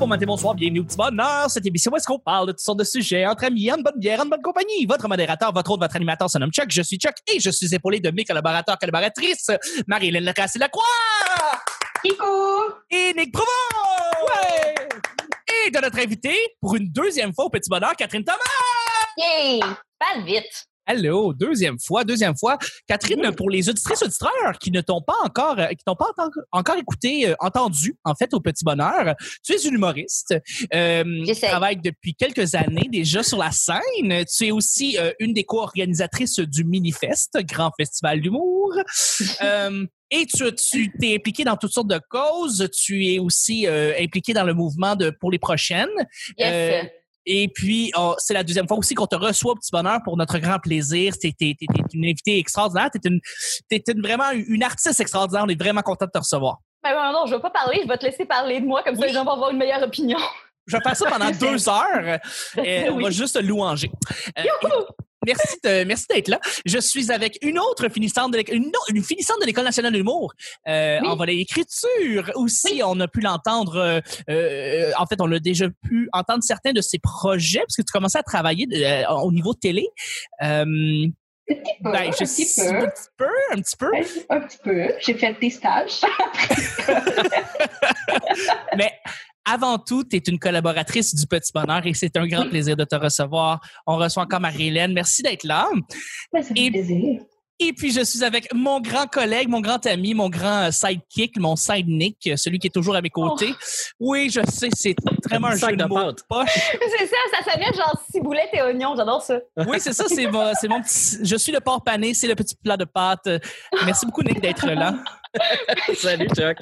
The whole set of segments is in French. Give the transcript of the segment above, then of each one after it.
bon matin, bonsoir, bienvenue au petit bonheur. Cette émission où est-ce qu'on parle de toutes sortes de sujets entre amis, en bonne bière, en bonne compagnie? Votre modérateur, votre autre, votre animateur se nomme Chuck. Je suis Chuck et je suis épaulé de mes collaborateurs, collaboratrices, Marie-Hélène Lacroix Kikou! et Nick Provo. Ouais! Et de notre invité, pour une deuxième fois au petit bonheur, Catherine Thomas. Yay! Parle vite! Hello, deuxième fois, deuxième fois. Catherine, pour les auditrices auditeurs qui ne t'ont pas encore, euh, qui t'ont pas encore écouté, euh, entendu, en fait, au Petit Bonheur, tu es une humoriste. Euh, tu travailles depuis quelques années déjà sur la scène. Tu es aussi euh, une des co-organisatrices du Minifest, grand festival d'humour. Euh, et tu, tu t'es impliqué dans toutes sortes de causes. Tu es aussi euh, impliqué dans le mouvement de pour les prochaines. Yes! Euh, et puis, oh, c'est la deuxième fois aussi qu'on te reçoit au petit bonheur pour notre grand plaisir. T'es une invitée extraordinaire. T'es une, t'es une- vraiment une artiste extraordinaire. On est vraiment content de te recevoir. Ben non, non, je vais pas parler, je vais te laisser parler de moi, comme ça les gens vont avoir une meilleure opinion. Je vais faire ça pendant deux heures. Euh, On va juste te louanger. Euh, Merci, de- merci d'être là. Je suis avec une autre finissante de l'école, une, une finissante de l'école nationale de l'humour euh, Oui. en volet écriture aussi. On a pu l'entendre. euh, euh, en fait, on a déjà pu entendre certains de ses projets parce que tu commençais à travailler euh, au niveau télé. Euh, Petit peu, ben, un je petit sais- peu. un petit peu, un petit peu. Ouais, Un petit peu. J'ai fait des stages. Mais avant tout, tu es une collaboratrice du Petit Bonheur et c'est un grand plaisir de te recevoir. On reçoit encore Marie-Hélène. Merci d'être là. Ben, ça fait Et- plaisir. Et puis, je suis avec mon grand collègue, mon grand ami, mon grand euh, sidekick, mon side Nick, euh, celui qui est toujours à mes côtés. Oui, je sais, c'est vraiment un Sac jeu de de mots pâte. poche. c'est ça, ça s'appelle genre ciboulette et oignon, j'adore ça. Oui, c'est ça, c'est mon, c'est mon petit, je suis le porc pané, c'est le petit plat de pâte. Euh, Merci beaucoup, Nick, d'être là. Salut, Chuck.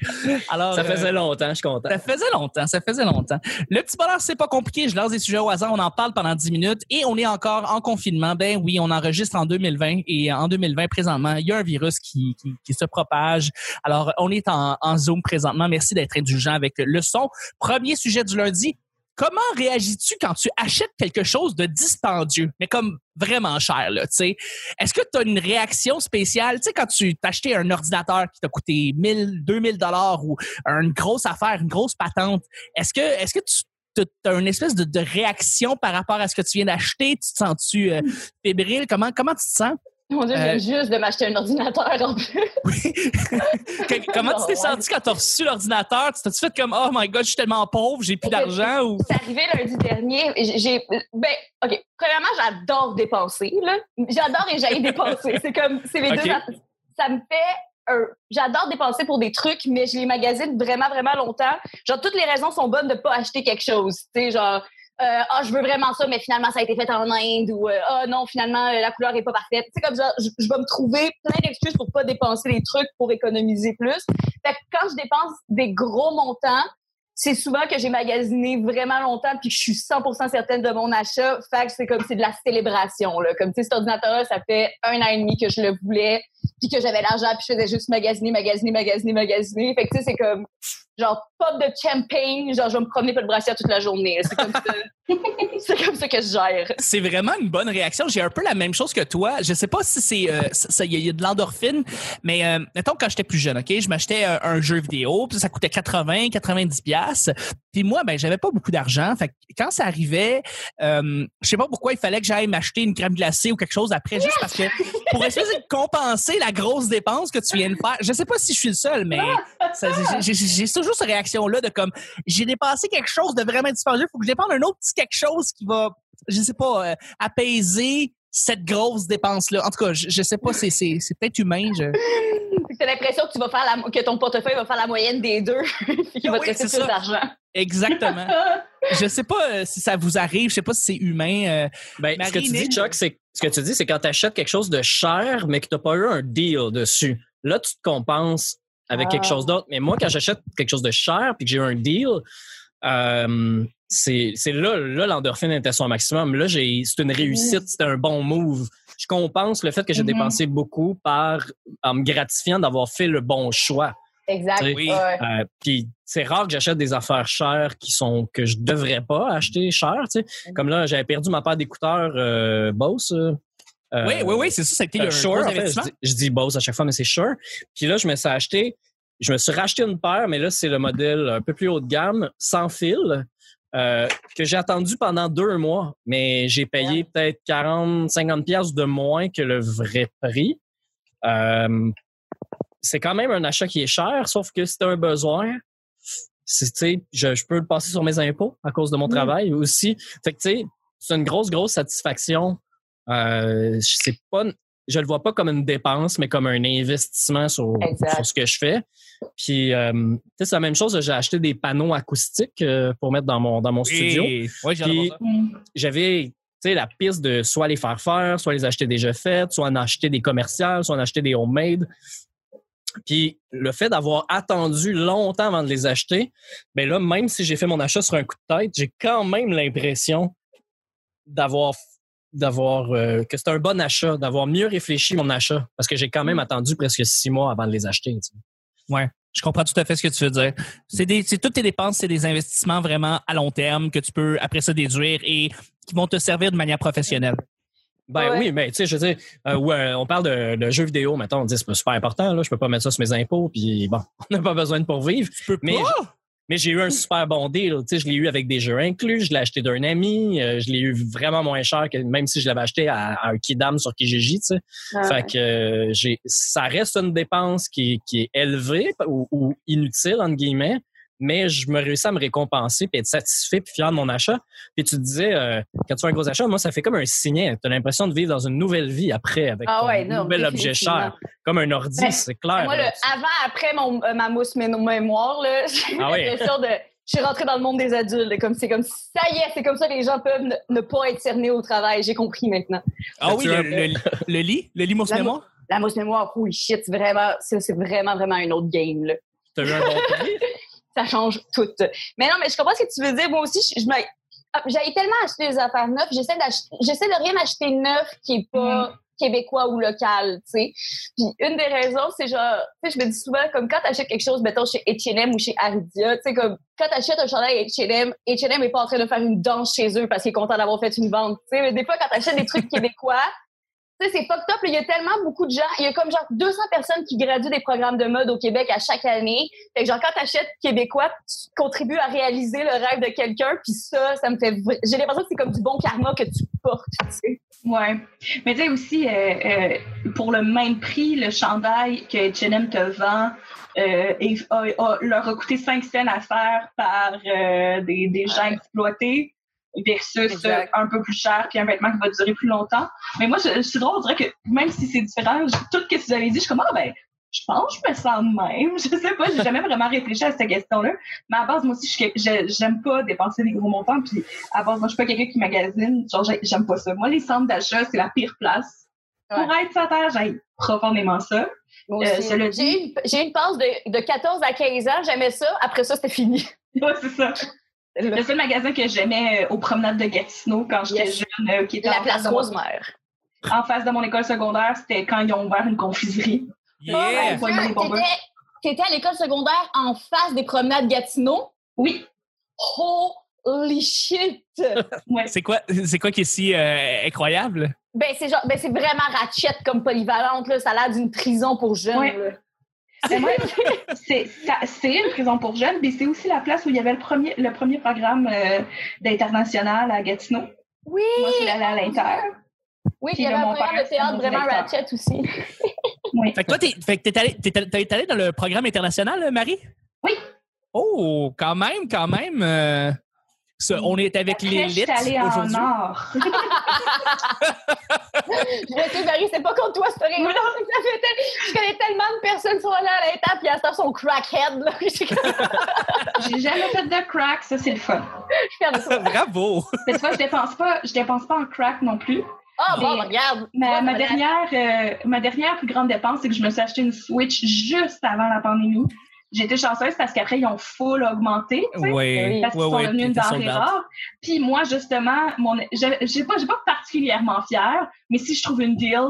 Alors, Ça euh, faisait longtemps, je suis content. Ça faisait longtemps, ça faisait longtemps. Le petit bonheur, c'est pas compliqué. Je lance des sujets au hasard, on en parle pendant 10 minutes et on est encore en confinement. Ben oui, on enregistre en 2020 et en 2020, présentement, il y a un virus qui, qui, qui se propage. Alors, on est en, en Zoom présentement. Merci d'être indulgent avec le son. Premier sujet du lundi. Comment réagis-tu quand tu achètes quelque chose de dispendieux, mais comme vraiment cher, là, tu sais? Est-ce que tu as une réaction spéciale? Tu sais, quand tu t'achetais un ordinateur qui t'a coûté 1000, 2000 dollars ou une grosse affaire, une grosse patente, est-ce que, est-ce que tu as une espèce de, réaction par rapport à ce que tu viens d'acheter? Tu te sens-tu euh, fébrile? Comment, comment tu te sens? Mon Dieu, je Euh, juste de m'acheter un ordinateur en plus. Oui. Comment tu t'es senti quand tu as reçu l'ordinateur? Tu t'es fait comme, oh my god, je suis tellement pauvre, j'ai plus d'argent ou? C'est arrivé lundi dernier. j'ai-. Ben, OK. Premièrement, j'adore dépenser, là. J'adore et j'aille dépenser. C'est comme. C'est les deux. Ça me fait. un- J'adore dépenser pour des trucs, mais je les magasine vraiment, vraiment longtemps. Genre, toutes les raisons sont bonnes de pas acheter quelque chose. Tu sais, genre. Euh, ah, je veux vraiment ça, mais finalement, ça a été fait en Inde ou euh, ah non, finalement, euh, la couleur est pas parfaite. C'est comme je, je vais me trouver plein d'excuses pour pas dépenser les trucs pour économiser plus. Fait que quand je dépense des gros montants, c'est souvent que j'ai magasiné vraiment longtemps puis que je suis 100% certaine de mon achat. Fait que c'est comme c'est de la célébration là. Comme tu sais cet ordinateur ça fait un an et demi que je le voulais puis que j'avais l'argent puis je faisais juste magasiner, magasiner, magasiner, magasiner. Fait que tu sais c'est comme genre pop de champagne, genre je vais me promener pas le brassière toute la journée. C'est comme ça. c'est comme ça que je gère. C'est vraiment une bonne réaction. J'ai un peu la même chose que toi. Je sais pas si c'est euh, ça, il y, a- il y a de l'endorphine, mais euh, mettons quand j'étais plus jeune, ok, je m'achetais un, un jeu vidéo, puis ça coûtait 80, 90 pièces. Puis moi, ben j'avais pas beaucoup d'argent. Fait que quand ça arrivait, euh, je sais pas pourquoi il fallait que j'aille m'acheter une crème glacée ou quelque chose après, juste parce que pour essayer de compenser la grosse dépense que tu viens de faire. Je sais pas si je suis le seul, mais j'ai- j'ai toujours cette réaction-là de comme j'ai dépensé quelque chose de vraiment dispendieux, faut que je dépense un autre petit quelque chose qui va, je sais pas, euh, apaiser cette grosse dépense-là. En tout cas, je, je sais pas, c'est c'est- c'est peut-être humain. Je... T'as l'impression que tu vas faire la, que ton portefeuille va faire la moyenne des deux puis qu'il va Oui, te rester c'est plus ça. d'argent. Exactement. je sais pas euh, si ça vous arrive, je sais pas si c'est humain. euh, Ben, ce que tu dis, Chuck, c'est ce que tu dis, c'est quand tu achètes quelque chose de cher, mais que tu n'as pas eu un deal dessus. Là, tu te compenses avec Ah. quelque chose d'autre. Mais moi, quand j'achète quelque chose de cher puis que j'ai eu un deal, euh, c'est c'est là, là l'endorphine était à son maximum. Là, c'est une réussite, c'était un bon move. Je compense le fait que j'ai Mhm. dépensé beaucoup par en me gratifiant d'avoir fait le bon choix. Exact. Oui. Euh, puis c'est rare que j'achète des affaires chères qui sont que je devrais pas acheter cher. Comme là, j'avais perdu ma paire d'écouteurs euh, Bose. Euh, oui, oui, oui, c'est ça, ça a été euh, en fait, je, dis, je dis Bose à chaque fois, mais c'est Shure. Puis là, je me suis acheté je me suis racheté une paire, mais là, c'est le modèle un peu plus haut de gamme, sans fil, euh, que j'ai attendu pendant deux mois, mais j'ai payé peut-être 40, 50 pièces de moins que le vrai prix. Euh, c'est quand même un achat qui est cher, sauf que c'est un besoin. Je, je peux le passer sur mes impôts à cause de mon travail aussi. Fait que, tu sais, c'est une grosse, grosse satisfaction. Euh, c'est pas, je le vois pas comme une dépense, mais comme un investissement sur, ce que je fais. Puis, euh, tu sais, c'est la même chose. J'ai acheté des panneaux acoustiques euh, pour mettre dans mon, dans mon studio. Mm. j'avais la piste de soit les faire faire, soit les acheter déjà faites, soit en acheter des commerciales, soit en acheter des homemade. Puis le fait d'avoir attendu longtemps avant de les acheter, ben là, même si j'ai fait mon achat sur un coup de tête, j'ai quand même l'impression d'avoir d'avoir euh, que c'est un bon achat, d'avoir mieux réfléchi mon achat, parce que j'ai quand même attendu presque six mois avant de les acheter. tu sais. Je comprends tout à fait ce que tu veux dire. C'est des, c'est toutes tes dépenses, c'est des investissements vraiment à long terme que tu peux après ça déduire et qui vont te servir de manière professionnelle. Ben Ouais. oui, mais tu sais, je veux dire, euh, ouais, on parle de, de jeux vidéo, maintenant on dit c'est pas super important, là, je peux pas mettre ça sur mes impôts, puis bon, on n'a pas besoin de pourvivre. Tu peux Mais, pas? Mais j'ai eu un super bon deal. Tu sais, je l'ai eu avec des jeux inclus, je l'ai acheté d'un ami, euh, je l'ai eu vraiment moins cher que même si je l'avais acheté à, à un Kidam sur Kijiji, tu sais. Ah. Fait que euh, j'ai, ça reste une dépense qui, est- qui est élevée ou, ou inutile entre guillemets, mais je me réussis à me récompenser puis être satisfait puis fier de mon achat. Puis tu te disais euh, quand tu fais un gros achat, moi ça fait comme un signet. Tu as l'impression de vivre dans une nouvelle vie après avec Ah ton ouais, non, nouvel objet cher, comme un ordi, Ben, c'est clair. Moi, le là. avant, après mon, euh, ma mousse mé- mémoire, là, j'ai Ah oui. l'impression de. Je suis rentrée dans le monde des adultes. Comme c'est comme ça y est, c'est comme ça que les gens peuvent ne, ne pas être cernés au travail. J'ai compris maintenant. Ah oui, le, un- le, le lit, le lit mousse La mémoire? La mousse mémoire, oui, shit, c'est vraiment, c'est c'est vraiment, vraiment un autre game. Là. T'as eu un bon prix? Ça change tout. Mais non, mais je comprends ce que tu veux dire. Moi aussi, je, je me- ah, j'avais tellement acheté des affaires neuves. J'essaie d'acheter, j'essaie de rien acheter neuf qui est pas québécois ou local, tu sais. Puis une des raisons, c'est genre, tu sais, je me dis souvent, comme quand t'achètes quelque chose, mettons, chez H&M ou chez Aridia, tu sais, comme, quand t'achètes un chandail H&M, H&M est pas en train de faire une danse chez eux parce qu'il est content d'avoir fait une vente, tu sais. Mais des fois, quand t'achètes des trucs québécois, tu sais, c'est fucked up. Il y a tellement beaucoup de gens. Il y a comme genre 200 personnes qui graduent des programmes de mode au Québec à chaque année. Fait que genre, quand t'achètes québécois, tu contribues à réaliser le rêve de quelqu'un. Puis ça, ça me fait... J'ai l'impression que c'est comme du bon karma que tu portes, tu sais. Ouais. Mais tu sais aussi, euh, euh, pour le même prix, le chandail que H&M te vend euh, est- a- a- leur a coûté 5 cents à faire par des, des gens exploités versus euh, un peu plus cher puis un vêtement qui va durer plus longtemps. Mais moi, je, je suis drôle, on dirait que même si c'est différent, je- tout ce que vous avez dit, je suis comme, ah ben, je pense que je me sens de même. Je sais pas, j'ai jamais vraiment réfléchi à cette question-là. Mais à base, moi aussi, je j'aime pas dépenser des gros montants. Puis à base, moi, je suis pas quelqu'un qui magasine. Genre, j'ai- j'aime pas ça. Moi, les centres d'achat, c'est la pire place. Pour être sur terre, j'aime profondément ça. Euh, J'ai eu une passe de, de 14 à 15 ans. J'aimais ça. Après ça, c'était fini. Ouais, c'est ça. Le seul magasin que j'aimais euh, aux promenades de Gatineau quand j'étais Yes. jeune, euh, qui était La en, place Rosemère. en face de mon école secondaire, c'était quand ils ont ouvert une confiserie. Yeah! Oh, t'étais- T'étais à l'école secondaire en face des promenades Gatineau? Oui. Holy shit! Ouais. C'est quoi, c'est quoi qui est si euh, incroyable? Ben, c'est genre, ben, c'est vraiment ratchet comme polyvalente, là. Ça a l'air d'une prison pour jeunes, Ouais. C'est une prison pour jeunes, mais c'est aussi la place où il y avait le premier, le premier programme euh, d'international à Gatineau. Oui! Moi, je suis allée à l'Inter. Oui, Puis il y avait un mon programme père, de théâtre vraiment ratchet aussi. Oui. Fait que toi, t'es, fait que t'es allé, t'es, t'es allé dans le programme international, euh, Marie? Oui. Oh, quand même, quand même. euh, on est avec l'élite suis allée en aujourd'hui. or. Je sais, Marie, c'est pas contre toi, c'est rigolo. Ça fait tel- Je connais tellement de personnes qui sont allées à l'étape, puis à ce temps, sont crackhead, là. J'ai jamais fait de crack, ça c'est le fun. Bravo! Mais tu vois, je dépense pas, je dépense pas en crack non plus. Ah, bon, Mais- regarde. Ma, dernière, euh, ma dernière plus grande dépense, c'est que je me suis acheté une Switch juste avant la pandémie. J'ai été chanceuse parce qu'après, ils ont full augmenté. tu sais, Oui, Parce qu'ils oui, sont oui. devenus une denrée rare. Puis moi, justement, mon, j'ai pas, j'ai pas particulièrement fière, mais si je trouve une deal,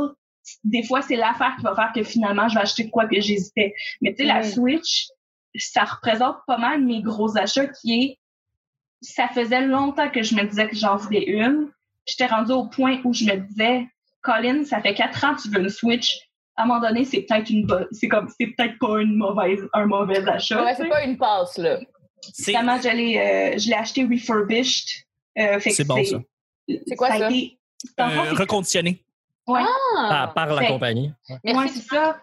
des fois, c'est l'affaire qui va faire que finalement, je vais acheter de quoi que j'hésitais. Mais tu sais, la Mm. Switch, ça représente pas mal mes gros achats qui est, ça faisait longtemps que je me disais que j'en voulais une. J'étais rendue au point où je me disais, Colin, ça fait quatre ans que tu veux une Switch. À un moment donné, c'est peut-être une c'est comme c'est peut-être pas une mauvaise un mauvais achat. Ouais, c'est pas une passe, là. J'allais, euh, je l'ai acheté refurbished. Euh, C'est bon, ça. C'est quoi, ça? été- euh, reconditionné. ouais. Ah! Par, par la Fait- compagnie. Ouais. Ouais, c'est ça.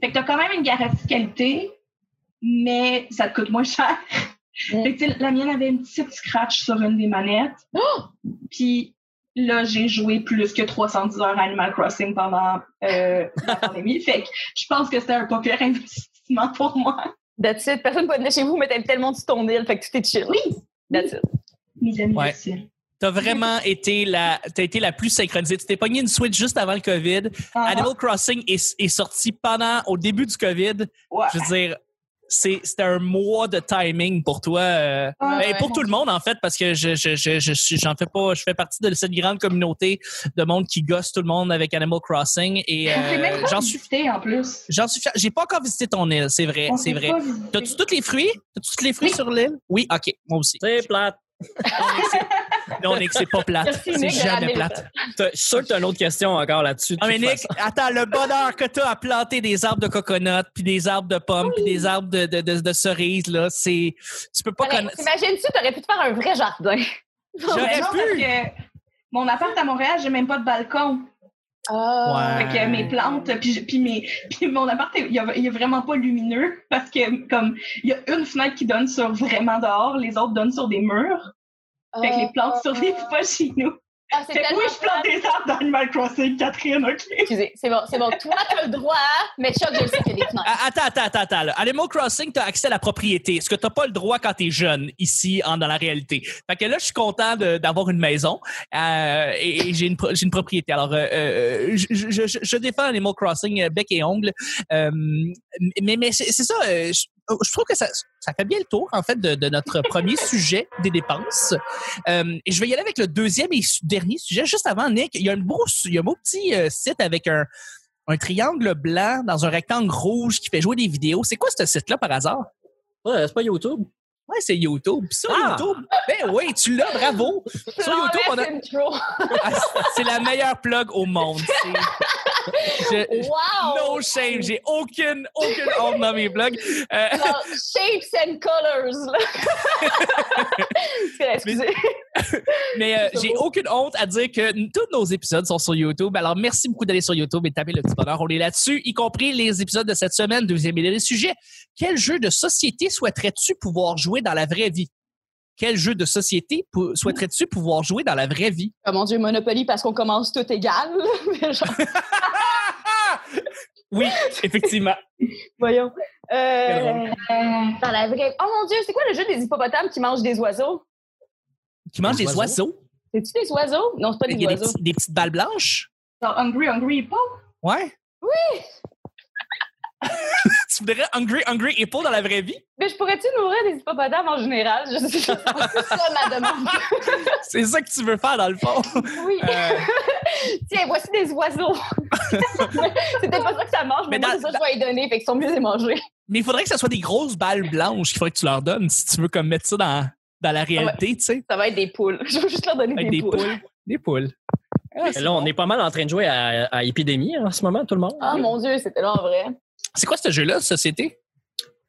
Fait que t'as quand même une garantie de qualité, mais ça te coûte moins cher. Mm. Fait que, la mienne avait une petite scratch sur une des manettes. Oh! Puis là, j'ai joué plus que 310 heures à Animal Crossing pendant euh, la pandémie. Fait que je pense que c'était un pas pire investissement pour moi. That's it. Personne ne peut venir chez vous, mais t'as tellement de ton île, fait que tout est chill. Oui. That's it. Mes amis, Ouais. T'as vraiment été la, t'as été la plus synchronisée. Tu t'es pogné une Switch juste avant le COVID. Ah, Animal Crossing est, est sorti pendant, au début du COVID. ouais. Je veux dire, c'est, c'était un mois de timing pour toi. euh, Ah, ben, ouais. pour tout le monde, en fait, parce que je, je, je, je suis- j'en fais pas, je fais partie de cette grande communauté de monde qui gosse tout le monde avec Animal Crossing et euh, j'en suis, visité, en plus. j'en suis fier. J'ai pas encore visité ton île, c'est vrai, c'est vrai. T'as-tu tous les fruits? T'as-tu tous les fruits Oui. sur l'île? Oui, ok, moi aussi. C'est plate. Non, Nick, c'est pas plate. C'est jamais plate. T'as- Je suis sûr que t'as une autre question encore là-dessus. de Ah, mais Nick, façon. attends, le bonheur que t'as à planter des arbres de coconut, puis des arbres de pommes, puis des arbres de, de, de, de cerises, là, c'est... Tu peux pas connaître... T'imagines-tu, t'aurais pu te faire un vrai jardin? J'aurais non, pu. parce que mon appart à Montréal, j'ai même pas de balcon. Ah. Ouais. Fait que mes plantes, puis, puis, mes, puis mon appart, il y a- il est vraiment pas lumineux parce que comme il y a une fenêtre qui donne sur vraiment dehors, les autres donnent sur des murs. Fait que les plantes survivent pas chez nous. Ah, c'est oui, je plante des arbres dans Animal Crossing, Catherine, OK? Excusez, c'est bon, c'est bon. Toi, t'as le droit, mais Chuck, je le sais qu'il y a des fenêtres. Ah, Attends, attends, attends, attends. là. Animal Crossing, t'as accès à la propriété, ce que t'as pas le droit quand t'es jeune, ici, en, dans la réalité? Fait que là, je suis content d'avoir une maison euh, et, et j'ai une, propriété. Alors, euh, euh, je, je, je- je défends Animal Crossing bec et ongle. Euh, mais mais c'est ça, euh, je, je trouve que ça, ça fait bien le tour, en fait, de, de notre premier sujet des dépenses. Euh, et je vais y aller avec le deuxième et dernier sujet. Juste avant, Nick, il y a un beau, il y a un beau petit euh, site avec un, un triangle blanc dans un rectangle rouge qui fait jouer des vidéos. C'est quoi ce site-là par hasard? Ouais, c'est pas YouTube. Ouais, c'est YouTube. Puis Sur Ah! YouTube, ben oui, tu l'as, bravo. Sur YouTube, on a-. Ah, c'est la meilleure plug au monde. Je- Wow! no shame, j'ai aucune, aucune honte dans mes blogs. Euh, shapes and colors, là. Excusez. mais euh, j'ai aucune honte à dire que tous nos épisodes sont sur YouTube. Alors, merci beaucoup d'aller sur YouTube et de taper le petit bonheur. On est là-dessus, y compris les épisodes de cette semaine, deuxième et dernier sujet. Quel jeu de société souhaiterais-tu pouvoir jouer dans la vraie vie? Quel jeu de société souhaiterais-tu pouvoir jouer dans la vraie vie? Oh mon Dieu, Monopoly, parce qu'on commence tout égal. Genre, Oui, effectivement. voyons. Euh, dans la vraie... Oh mon Dieu, c'est quoi le jeu des hippopotames qui mangent des oiseaux? Qui mange Des des oiseaux? oiseaux? C'est-tu des oiseaux? Non, c'est pas Il des y a des, oiseaux. petits- des petites balles blanches? Genre Hungry, Hungry Hippo? Ouais. Oui! Tu voudrais Hungry Hungry Hippo dans la vraie vie? Mais je pourrais-tu nourrir des hippopotames en général? Je sais c'est ça ma demande. C'est ça que tu veux faire dans le fond. Oui. Euh, Tiens, voici des oiseaux. c'est peut-être pas ça que ça mange, mais, Mais moi, dans- c'est ça que je vais les donner, fait qu'ils sont mieux les manger. mais il faudrait que ce soit des grosses balles blanches qu'il faudrait que tu leur donnes si tu veux comme mettre ça dans, dans la réalité, tu sais. Ça va être des poules. Je veux juste leur donner des, des poules. poules. Des poules. Ah, c'est Là, on bon. est pas mal en train de jouer à, à Épidémie en ce moment, tout le monde. Ah mon Dieu, c'était là en vrai. C'est quoi ce jeu-là, Société?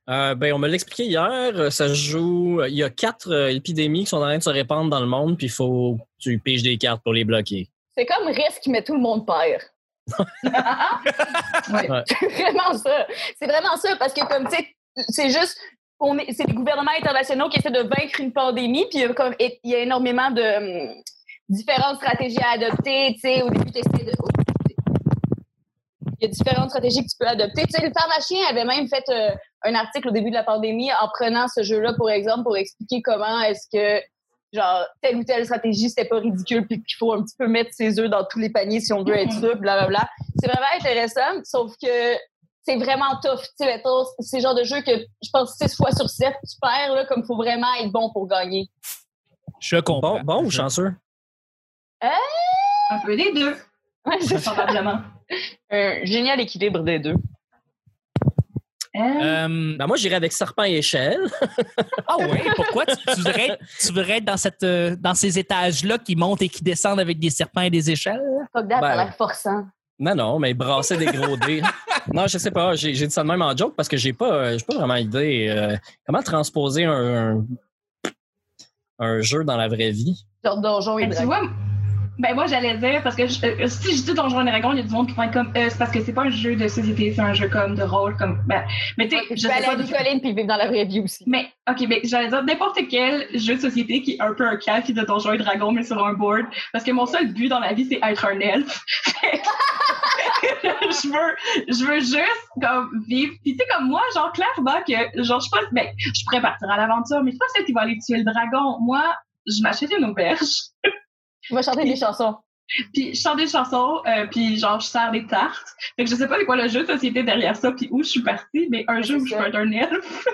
Euh, ben, on me l'a expliqué hier. euh, Ça se joue. Il y a quatre euh, épidémies qui sont en train de se répandre dans le monde, puis il faut que tu piges des cartes pour les bloquer. C'est comme risque, mais tout le monde perd. Ouais. Ouais. C'est vraiment ça. C'est vraiment ça, parce que comme, tu sais, c'est juste, c'est les gouvernements internationaux qui essaient de vaincre une pandémie, puis il y a, comme, il y a énormément de hum, différentes stratégies à adopter, tu sais, au début, tu de... il y a différentes stratégies que tu peux adopter. Tu sais, le pharmacien avait même fait euh, un article au début de la pandémie en prenant ce jeu-là, pour exemple, pour expliquer comment est-ce que genre telle ou telle stratégie c'était pas ridicule puis qu'il faut un petit peu mettre ses œufs dans tous les paniers si on veut être sûr blablabla c'est vraiment intéressant sauf que c'est vraiment tough tu sais c'est le genre de jeu que je pense 6 fois sur 7 tu perds là comme faut vraiment être bon pour gagner Je comprends. Bon, bon ou chanceux? Un peu des deux, Ouais, probablement. Un génial équilibre des deux Euh, Euh, Ben, moi, j'irais avec Serpent et Échelle. ah ouais, pourquoi tu, tu voudrais, être- tu voudrais être dans, cette, euh, dans ces étages-là qui montent et qui descendent avec des serpents et des échelles? fuck that Ben, ça a l'air forçant Non, non, mais brasser des gros dés. Non, je sais pas. J'ai j'ai dit ça de même en joke parce que j'ai pas, j'ai pas vraiment idée euh, comment transposer un, un, un jeu dans la vraie vie. Genre Donjon et Ben, tu vois, ben moi j'allais dire parce que je- euh, si je dis Donjons et Dragons, il y a du monde qui va être comme euh, c'est parce que c'est pas un jeu de société, c'est un jeu comme de rôle comme ben, mais tu sais, je peux aller à Nicoline puis vivre dans la vraie vie aussi. mais ok, mais j'allais dire n'importe quel jeu de société qui est un peu un calque de Donjons et Dragons mais sur un board parce que mon seul but dans la vie c'est être un elfe. je veux je veux juste comme vivre puis tu sais comme moi genre clairement que genre je pas ben je pourrais partir à l'aventure mais c'est pas celle qui va aller tuer le dragon. Moi, je m'achète une auberge. Tu vas chanter des chansons. Puis je chante des chansons, euh, puis genre je sers des tartes. Fait que je sais pas c'est quoi le jeu de société derrière ça, puis où je suis partie, mais un jeu où je peux être un elfe.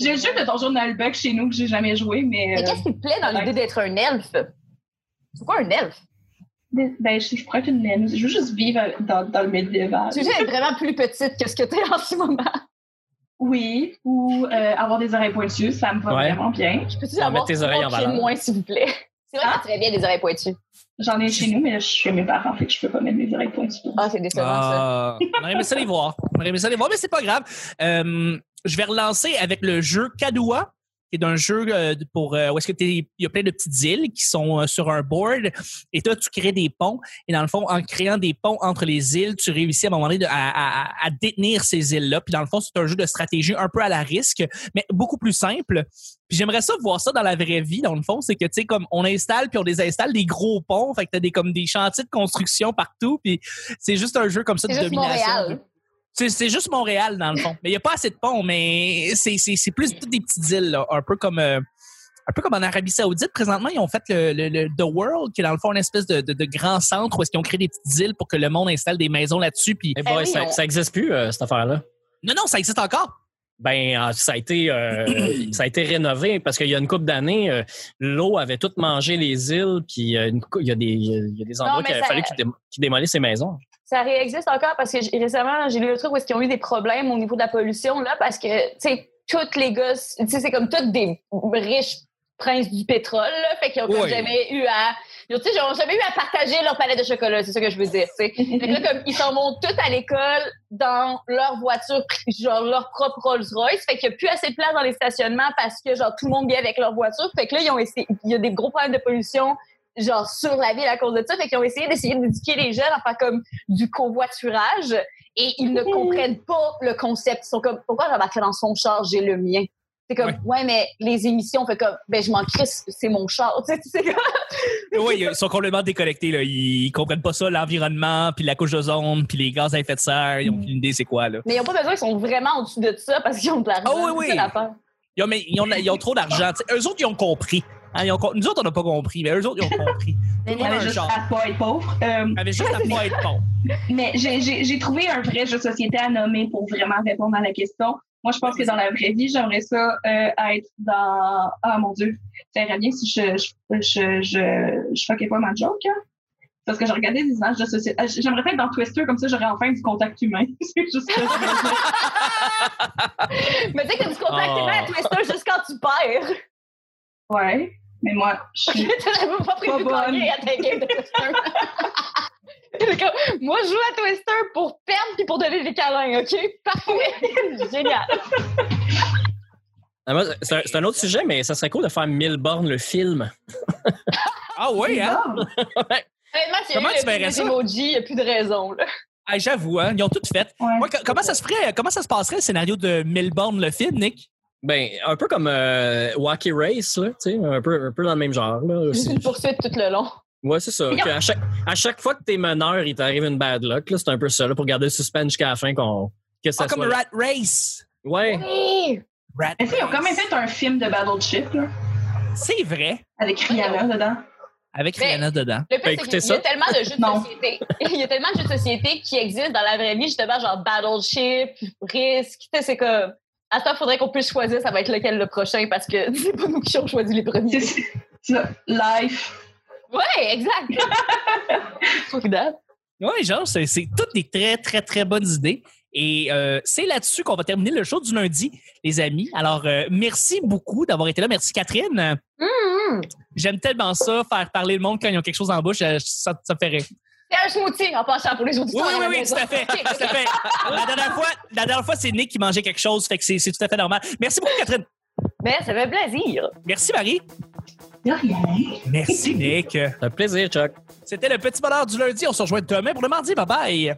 J'ai le jeu de Donjon Nalbuck chez nous que j'ai jamais joué, mais... Mais euh, qu'est-ce qui te plaît dans l'idée d'être un elfe? C'est quoi un elfe? ben, je, je pourrais être une naine. Je veux juste vivre dans, dans le médiéval. Tu veux juste être vraiment plus petite que ce que t'es en ce moment. Oui, ou euh, avoir des oreilles pointues, ça me va Ouais. vraiment bien. Je peux-tu avoir met tes oreilles en valeur. moins, s'il vous plaît? C'est vrai que Ah. t'as très bien des oreilles pointues. J'en ai chez nous, mais là, je suis chez mes parents, fait que je peux pas mettre mes oreilles pointues. Ah, c'est décevant, ça. Ah, on aurait aimé ça les voir. On aurait aimé ça les voir, mais c'est pas grave. Euh, je vais relancer avec le jeu Kadoua, qui est un jeu euh, pour euh, où est-ce que t'es- il y a plein de petites îles qui sont euh, sur un board et toi tu crées des ponts et dans le fond en créant des ponts entre les îles tu réussis à un moment donné de- à, à- à détenir ces îles là puis dans le fond c'est un jeu de stratégie un peu à la risque mais beaucoup plus simple. Puis j'aimerais ça voir ça dans la vraie vie dans le fond. C'est que tu sais comme on installe puis on désinstalle des gros ponts fait que t'as des comme des chantiers de construction partout puis c'est juste un jeu comme ça de domination Montréal. C'est, juste Montréal, dans le fond. Mais il n'y a pas assez de ponts, mais c'est, plus toutes des petites îles, là, un peu comme euh, un peu comme en Arabie Saoudite. Présentement, ils ont fait le, le- le The World, qui est dans le fond une espèce de, de, de grand centre où est-ce qu'ils ont créé des petites îles pour que le monde installe des maisons là-dessus. Puis Eh boy, oui, ça, on- ça existe plus, euh, cette affaire-là. non, non, ça existe encore. Ben, euh, ça a été, euh, ça a été rénové parce qu'il y a une couple d'années, euh, l'eau avait tout mangé les îles, puis euh, il y a des, il y a des endroits qu'il a ça- fallu qu'ils dé- démolissent ces maisons. Ça réexiste encore parce que récemment, j'ai lu le truc où est-ce qu'ils ont eu des problèmes au niveau de la pollution, là, parce que, tu sais, toutes les gosses, tu sais, c'est comme tous des riches princes du pétrole, là, fait qu'ils ont Oui. jamais eu à, ils ont, tu sais, ils ont jamais eu à partager leur palette de chocolat, c'est ça que je veux dire, tu sais. Fait que là, comme, ils s'en vont tous à l'école dans leur voiture, genre leur propre Rolls-Royce, fait qu'il n'y a plus assez de place dans les stationnements parce que, genre, tout le monde vient avec leur voiture, fait que là, ils ont essayé, il y a des gros problèmes de pollution, genre, sur la ville à cause de ça, fait qu'ils ont essayé d'essayer d'éduquer les jeunes à faire comme du covoiturage, et ils ne comprennent pas le concept. Ils sont comme, pourquoi j'embarquerais dans son char, j'ai le mien? C'est comme, ouais. mais les émissions, fait comme, ben, je m'en crisse, c'est mon char. Tu sais, c'est comme, Oui, ils sont complètement déconnectés. Là. Ils comprennent pas ça, l'environnement, puis la couche d'ozone, puis les gaz à effet de serre. Ils ont aucune idée c'est quoi. Là. mais ils n'ont pas besoin, ils sont vraiment au-dessus de ça parce qu'ils ont de l'argent. Ah oui, oui. L'affaire. Ils ont, mais ils ont, ils ont trop d'argent. Eux autres, ils ont compris. Hein, ils ont nous autres, on n'a pas compris, mais eux autres, ils ont compris. Tout le On monde a avait un juste genre. à pas être pauvre. Euh, Ils avaient juste à pas être bon. Mais j'ai- trouvé un vrai jeu de société à nommer pour vraiment répondre à la question. Moi, je pense que dans la vraie vie, j'aimerais ça euh, être dans... Ah, mon Dieu. Ça irait bien si je je, je, je, je fuckais pas ma joke, hein? Parce que j'ai regardé des images de société. Ah, J'aimerais pas être dans Twister, comme ça, j'aurais enfin du contact humain. C'est juste ça. Mais tu sais que tu contactes Oh. à Twister juste quand tu perds. Ouais. Mais moi, je suis... Tu n'avais pas prévu de Pas bonne. à ta game de Twister. Moi, je joue à Twister pour perdre puis pour donner des câlins, OK? Parfait. Génial. Ah, C'est un, c'est un autre sujet, mais ça serait cool de faire Milborn, le film. Ah oui, hein? Honnêtement, s'il y a Comment eu tu verrais plus ça? il n'y a plus de raison. Là. Ah, J'avoue, hein? Ils ont tout fait. Ouais. Comment ça se ferait? Comment ça se passerait le scénario de Melbourne, le film, Nick? Ben, un peu comme euh, Wacky Race, là, tu sais, un peu, un peu dans le même genre. Là, Juste aussi. une poursuite tout le long. Ouais, c'est ça. que à, chaque, à chaque fois que t'es meneur, il t'arrive une bad luck. là, C'est un peu ça, là, pour garder le suspense jusqu'à la fin qu'on, que ça Ah, comme soit... Rat Race. Ouais. Oui! Rat sais, ils ont quand même Race. fait un film de Battleship, là, C'est vrai. avec Rihanna dedans. Avec Mais- Rihanna dedans. Le c'est écouté qu'il y a ça? tellement de jeux de société. Il y a tellement de jeux de société qui existent dans la vraie vie, justement, genre Battleship, Risk. Tu sais, c'est comme. À ça, il faudrait qu'on puisse choisir ça va être lequel le prochain parce que c'est pas nous qui avons choisi les premiers. C'est. Life. Ouais, exact. Oui, genre, c'est toutes des très, très, très bonnes idées. Et euh, c'est là-dessus qu'on va terminer le show du lundi, les amis. Alors, euh, merci beaucoup d'avoir été là. Merci, Catherine. Hum. J'aime tellement ça, faire parler le monde quand ils ont quelque chose en bouche. Euh, Ça, ça me fait rire. C'est un smoothie en passant pour les Oui, auditeurs. oui, oui, oui, maison. tout à fait. Ok, Tout à fait. La dernière fois, la dernière fois c'est Nick qui mangeait quelque chose, fait que c'est c'est tout à fait normal. Merci beaucoup, Catherine. Ben, ça fait plaisir. Merci, Marie. De rien. Merci, Nick. Un plaisir, Chuck. C'était le petit bonheur du lundi. On se rejoint demain pour le mardi. Bye bye.